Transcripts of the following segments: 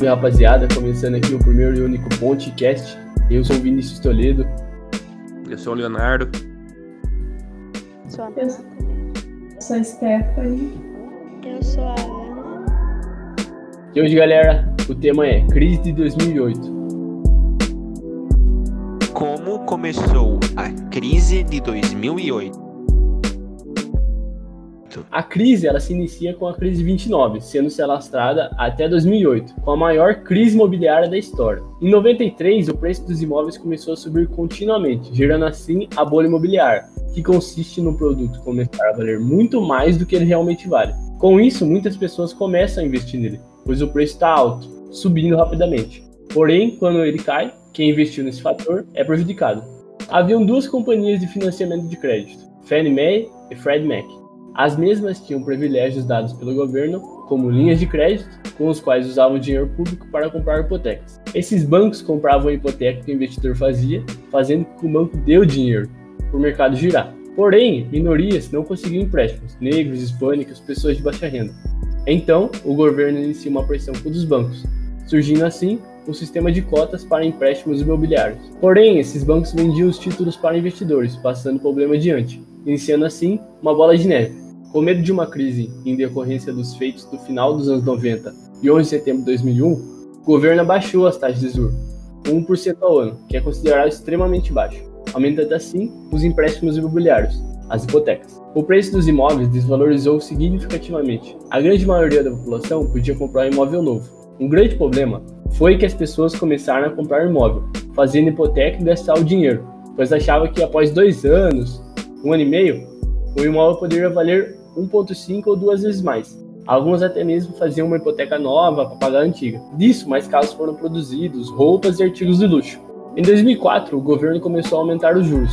Oi, rapaziada, começando aqui o primeiro e único podcast. Eu sou o Vinícius Toledo. Eu sou o Leonardo. Sou a Eu sou, sou a Stephanie. Eu sou a Ana. E hoje, galera, o tema é Crise de 2008. Como começou a crise de 2008? A crise ela se inicia com a crise 29, sendo se alastrada até 2008, com a maior crise imobiliária da história. Em 93, o preço dos imóveis começou a subir continuamente, gerando assim a bolha imobiliária, que consiste no produto começar a valer muito mais do que ele realmente vale. Com isso, muitas pessoas começam a investir nele, pois o preço está alto, subindo rapidamente. Porém, quando ele cai, quem investiu nesse fator é prejudicado. Haviam duas companhias de financiamento de crédito, Fannie Mae e Freddie Mac. As mesmas tinham privilégios dados pelo governo, como linhas de crédito, com os quais usavam dinheiro público para comprar hipotecas. Esses bancos compravam a hipoteca que o investidor fazia, fazendo com que o banco dê o dinheiro para o mercado girar. Porém, minorias não conseguiam empréstimos, negros, hispânicos, pessoas de baixa renda. Então, o governo inicia uma pressão contra os bancos, surgindo assim um sistema de cotas para empréstimos imobiliários. Porém, esses bancos vendiam os títulos para investidores, passando o problema adiante, iniciando assim uma bola de neve. Com medo de uma crise em decorrência dos feitos do final dos anos 90 e 11 de setembro de 2001, o governo abaixou as taxas de juros, 1% ao ano, que é considerado extremamente baixo, aumentando assim os empréstimos imobiliários, as hipotecas. O preço dos imóveis desvalorizou significativamente. A grande maioria da população podia comprar um imóvel novo. Um grande problema foi que as pessoas começaram a comprar imóvel, fazendo hipoteca e gastar o dinheiro, pois achavam que após dois anos, um ano e meio, o imóvel poderia valer 1,5 ou duas vezes mais. Alguns até mesmo faziam uma hipoteca nova para pagar a antiga. Disso, mais casos foram produzidos, roupas e artigos de luxo. Em 2004, o governo começou a aumentar os juros.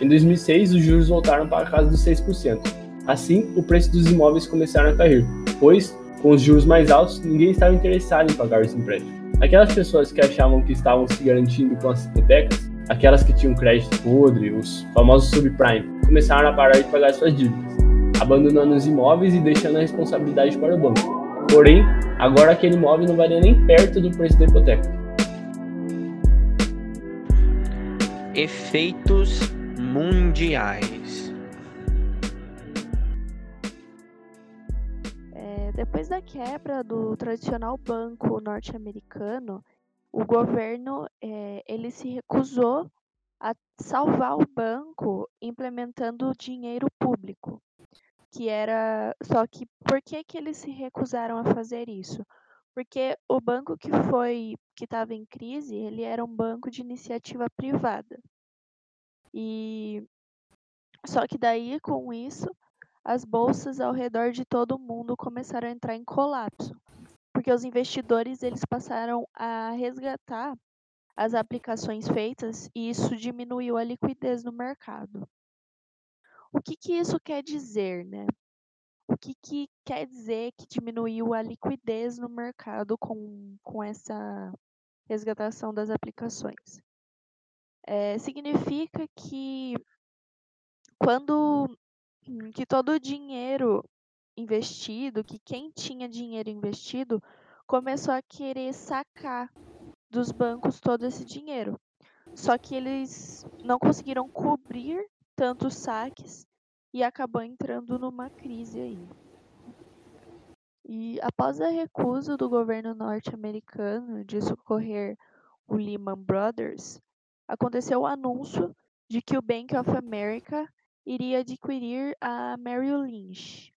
Em 2006, os juros voltaram para a casa dos 6%. Assim, o preço dos imóveis começaram a cair, pois, com os juros mais altos, ninguém estava interessado em pagar os empréstimos. Aquelas pessoas que achavam que estavam se garantindo com as hipotecas, aquelas que tinham crédito podre, os famosos subprime, começaram a parar de pagar suas dívidas, abandonando os imóveis e deixando a responsabilidade para o banco. Porém, agora aquele imóvel não valia nem perto do preço da hipoteca. Efeitos mundiais. É, depois da quebra do tradicional banco norte-americano, o governo é, ele se recusou a salvar o banco implementando dinheiro público, que era só que por que que eles se recusaram a fazer isso? Porque o banco que foi que estava em crise, ele era um banco de iniciativa privada. E só que daí com isso, as bolsas ao redor de todo mundo começaram a entrar em colapso, porque os investidores eles passaram a resgatar as aplicações feitas e isso diminuiu a liquidez no mercado. O que, que isso quer dizer, né? O que, que quer dizer que diminuiu a liquidez no mercado com, com essa resgatação das aplicações? É, significa que quando que todo o dinheiro investido, que quem tinha dinheiro investido, começou a querer sacar dos bancos todo esse dinheiro. Só que eles não conseguiram cobrir tantos saques e acabou entrando numa crise aí. E após a recusa do governo norte-americano de socorrer o Lehman Brothers, aconteceu o anúncio de que o Bank of America iria adquirir a Merrill Lynch,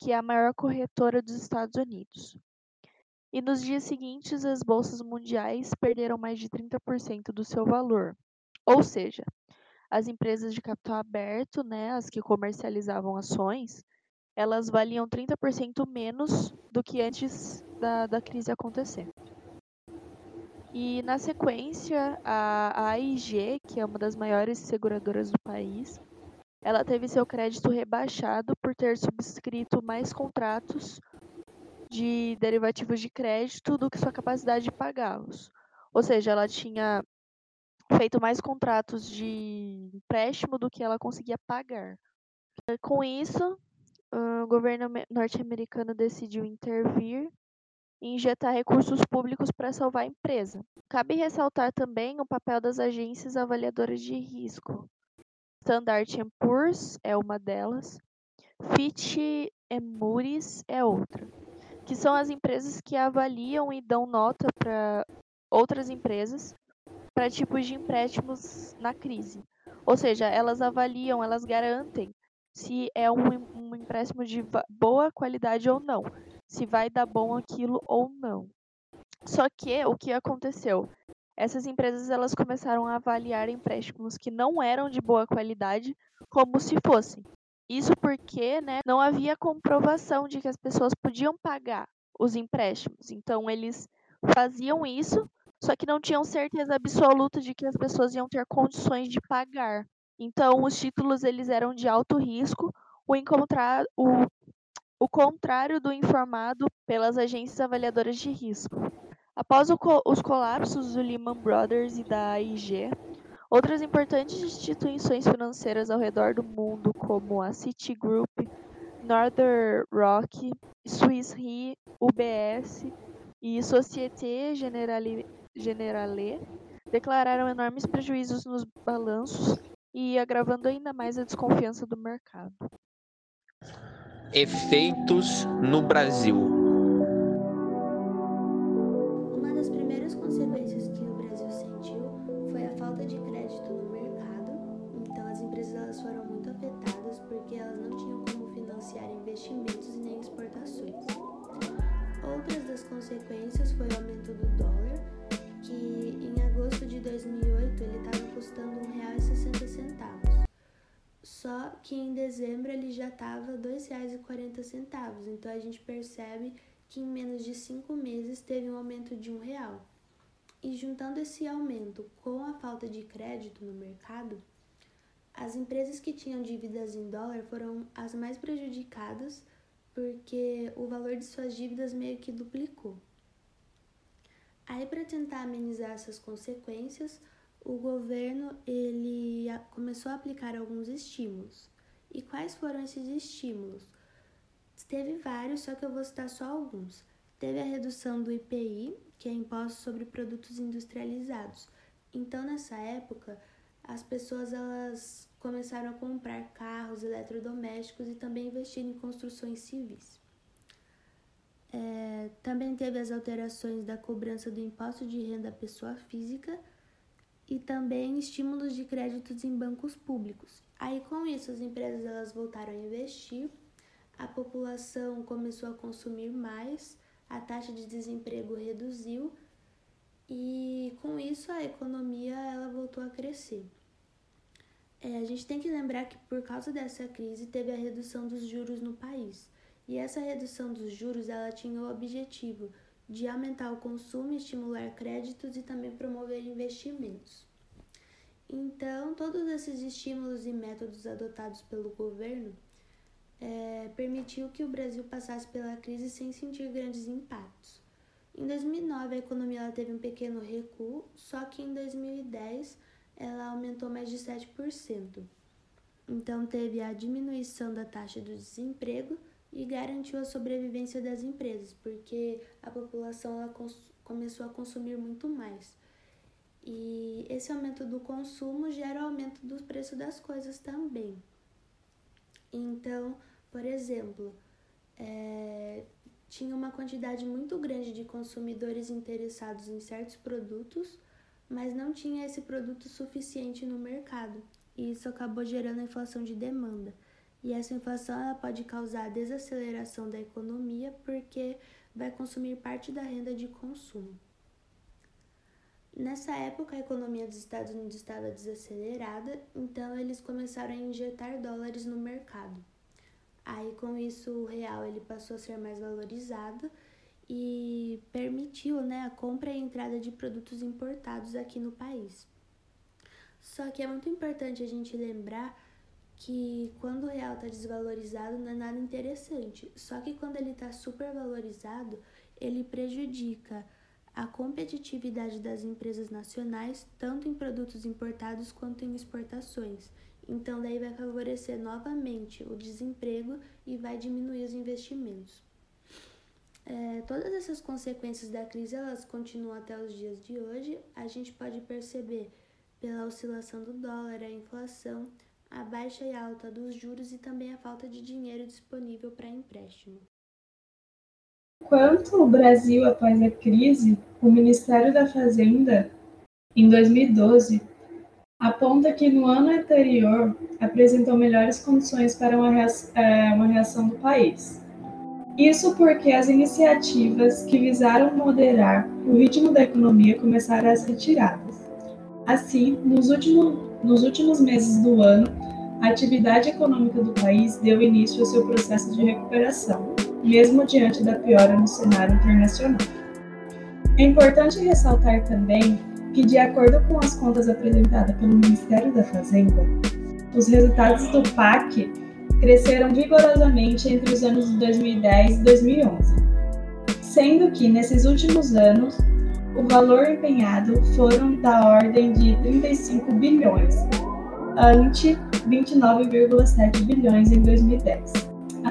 que é a maior corretora dos Estados Unidos. E nos dias seguintes, as bolsas mundiais perderam mais de 30% do seu valor. Ou seja, as empresas de capital aberto, né, as que comercializavam ações, elas valiam 30% menos do que antes da, da crise acontecer. E na sequência, a, a AIG, que é uma das maiores seguradoras do país, ela teve seu crédito rebaixado por ter subscrito mais contratos de derivativos de crédito do que sua capacidade de pagá-los. Ou seja, ela tinha feito mais contratos de empréstimo do que ela conseguia pagar. Com isso, o governo norte-americano decidiu intervir e injetar recursos públicos para salvar a empresa. Cabe ressaltar também o papel das agências avaliadoras de risco. Standard Poor's é uma delas, Fitch e Moody's é outra, que são as empresas que avaliam e dão nota para outras empresas para tipos de empréstimos na crise. Ou seja, elas avaliam, elas garantem se é um, um empréstimo de boa qualidade ou não, se vai dar bom aquilo ou não. Só que o que aconteceu? Essas empresas elas começaram a avaliar empréstimos que não eram de boa qualidade como se fossem. Isso porque né, não havia comprovação de que as pessoas podiam pagar os empréstimos. Então eles faziam isso só que não tinham certeza absoluta de que as pessoas iam ter condições de pagar. Então, os títulos eles eram de alto risco, o, encontrar, o, o contrário do informado pelas agências avaliadoras de risco. Após co os colapsos do Lehman Brothers e da AIG, outras importantes instituições financeiras ao redor do mundo, como a Citigroup, Northern Rock, Swiss Re, UBS e Societe Generale Generale declararam enormes prejuízos nos balanços e agravando ainda mais a desconfiança do mercado. Efeitos no Brasil. Uma das primeiras consequências que o Brasil sentiu foi a falta de crédito no mercado. Então as empresas elas foram muito afetadas porque elas não tinham como financiar investimentos e nem exportações. Outras das consequências foi o aumento do dólar que em agosto de 2008 ele estava custando R$ 1,60. Só que em dezembro ele já estava R$ 2,40. Então a gente percebe que em menos de cinco meses teve um aumento de um real. E juntando esse aumento com a falta de crédito no mercado, as empresas que tinham dívidas em dólar foram as mais prejudicadas porque o valor de suas dívidas meio que duplicou. Aí para tentar amenizar essas consequências, o governo ele começou a aplicar alguns estímulos. E quais foram esses estímulos? Teve vários, só que eu vou citar só alguns. Teve a redução do IPI, que é imposto sobre produtos industrializados. Então, nessa época, as pessoas elas começaram a comprar carros eletrodomésticos e também investir em construções civis. É, também teve as alterações da cobrança do imposto de renda à pessoa física e também estímulos de créditos em bancos públicos. Aí com isso as empresas elas voltaram a investir, a população começou a consumir mais, a taxa de desemprego reduziu e com isso a economia ela voltou a crescer. É, a gente tem que lembrar que por causa dessa crise teve a redução dos juros no país. E essa redução dos juros ela tinha o objetivo de aumentar o consumo, estimular créditos e também promover investimentos. Então, todos esses estímulos e métodos adotados pelo governo é, permitiu que o Brasil passasse pela crise sem sentir grandes impactos. Em 2009, a economia teve um pequeno recuo, só que em 2010 ela aumentou mais de 7%. Então, teve a diminuição da taxa do desemprego e garantiu a sobrevivência das empresas, porque a população ela começou a consumir muito mais. E esse aumento do consumo gera o aumento do preço das coisas também. Então, por exemplo, é, tinha uma quantidade muito grande de consumidores interessados em certos produtos, mas não tinha esse produto suficiente no mercado, e isso acabou gerando a inflação de demanda. E essa inflação ela pode causar desaceleração da economia porque vai consumir parte da renda de consumo. Nessa época, a economia dos Estados Unidos estava desacelerada, então eles começaram a injetar dólares no mercado. Aí, com isso, o real ele passou a ser mais valorizado e permitiu né, a compra e entrada de produtos importados aqui no país. Só que é muito importante a gente lembrar que quando o real está desvalorizado não é nada interessante. Só que quando ele está super valorizado, ele prejudica a competitividade das empresas nacionais, tanto em produtos importados quanto em exportações. Então, daí vai favorecer novamente o desemprego e vai diminuir os investimentos. É, todas essas consequências da crise elas continuam até os dias de hoje. A gente pode perceber pela oscilação do dólar, a inflação, a baixa e alta dos juros e também a falta de dinheiro disponível para empréstimo. Quanto ao Brasil após a crise, o Ministério da Fazenda, em 2012, aponta que no ano anterior apresentou melhores condições para uma é, reação do país. Isso porque as iniciativas que visaram moderar o ritmo da economia começaram a ser retiradas. Assim, nos últimos, nos últimos meses do ano, a atividade econômica do país deu início ao seu processo de recuperação, mesmo diante da piora no cenário internacional. É importante ressaltar também que, de acordo com as contas apresentadas pelo Ministério da Fazenda, os resultados do PAC cresceram vigorosamente entre os anos de 2010 e 2011, sendo que nesses últimos anos o valor empenhado foram da ordem de 35 bilhões, ante 29,7 bilhões em 2010.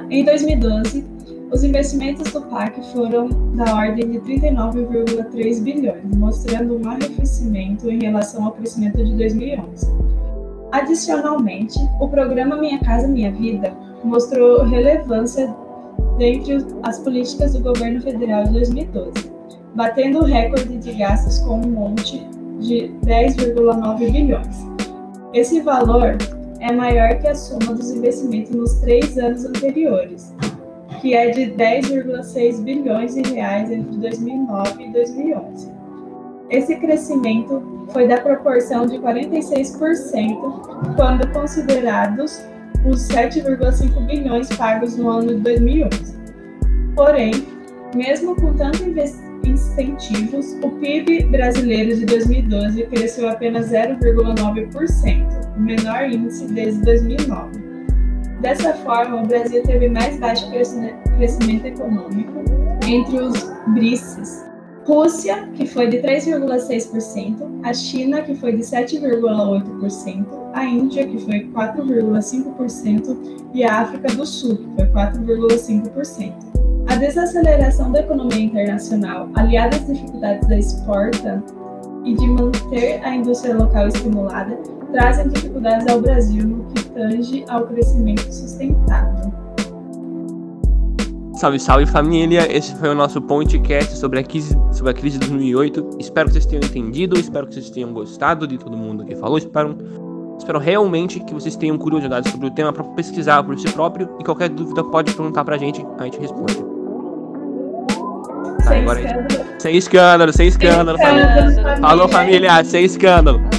Em 2012, os investimentos do PAC foram da ordem de 39,3 bilhões, mostrando um arrefecimento em relação ao crescimento de 2011. Adicionalmente, o programa Minha Casa Minha Vida mostrou relevância dentre as políticas do governo federal de 2012, batendo o recorde de gastos com um monte de 10,9 bilhões. Esse valor é maior que a soma dos investimentos nos três anos anteriores, que é de 10,6 bilhões de reais entre 2009 e 2011. Esse crescimento foi da proporção de 46% quando considerados os 7,5 bilhões pagos no ano de 2011. Porém, mesmo com tantos incentivos, o PIB brasileiro de 2012 cresceu apenas 0,9%, o menor índice desde 2009. Dessa forma, o Brasil teve mais baixo crescimento econômico entre os BRICS, Rússia, que foi de 3,6%, a China, que foi de 7,8%, a Índia, que foi 4,5%, e a África do Sul, que foi 4,5%. A desaceleração da economia internacional, aliada às dificuldades da exporta e de manter a indústria local estimulada, trazem dificuldades ao Brasil no que tange ao crescimento sustentável. Salve, salve família! Esse foi o nosso podcast sobre a crise, sobre a crise de 2008. Espero que vocês tenham entendido, espero que vocês tenham gostado de todo mundo que falou. Espero, espero realmente que vocês tenham curiosidade sobre o tema para pesquisar por si próprio. E qualquer dúvida pode perguntar pra gente, a gente responde. Sem, agora, escândalo. sem escândalo, sem escândalo, sem escândalo. Falou, família, sem escândalo.